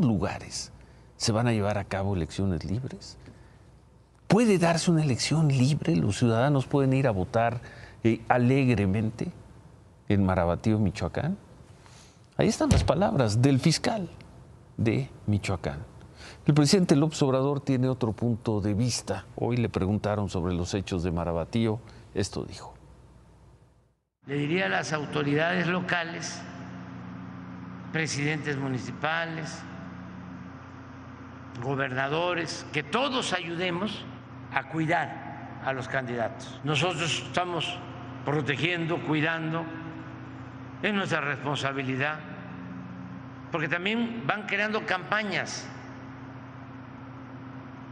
lugares se van a llevar a cabo elecciones libres? ¿Puede darse una elección libre? ¿Los ciudadanos pueden ir a votar eh, alegremente en Marabatío, Michoacán? Ahí están las palabras del fiscal de Michoacán. El presidente López Obrador tiene otro punto de vista. Hoy le preguntaron sobre los hechos de Marabatío. Esto dijo. Le diría a las autoridades locales, presidentes municipales, gobernadores, que todos ayudemos a cuidar a los candidatos. Nosotros estamos protegiendo, cuidando, es nuestra responsabilidad, porque también van creando campañas.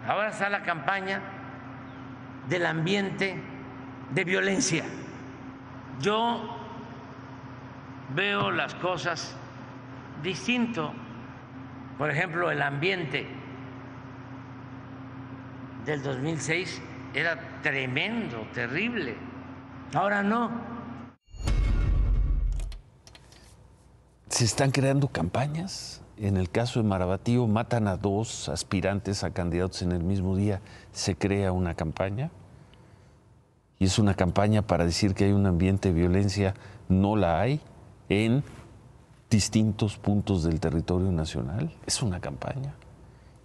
Ahora está la campaña del ambiente de violencia. Yo veo las cosas distinto. Por ejemplo, el ambiente del 2006 era tremendo, terrible. Ahora no. Se están creando campañas. En el caso de Marabatío, matan a dos aspirantes a candidatos en el mismo día. Se crea una campaña. Y es una campaña para decir que hay un ambiente de violencia. No la hay en distintos puntos del territorio nacional. Es una campaña.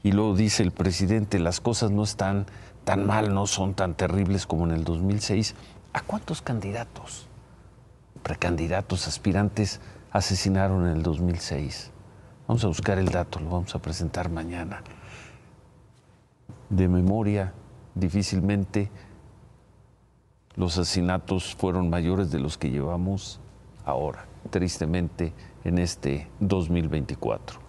Y luego dice el presidente, las cosas no están tan mal, no son tan terribles como en el 2006. ¿A cuántos candidatos, precandidatos, aspirantes asesinaron en el 2006? Vamos a buscar el dato, lo vamos a presentar mañana. De memoria, difícilmente los asesinatos fueron mayores de los que llevamos ahora, tristemente, en este 2024.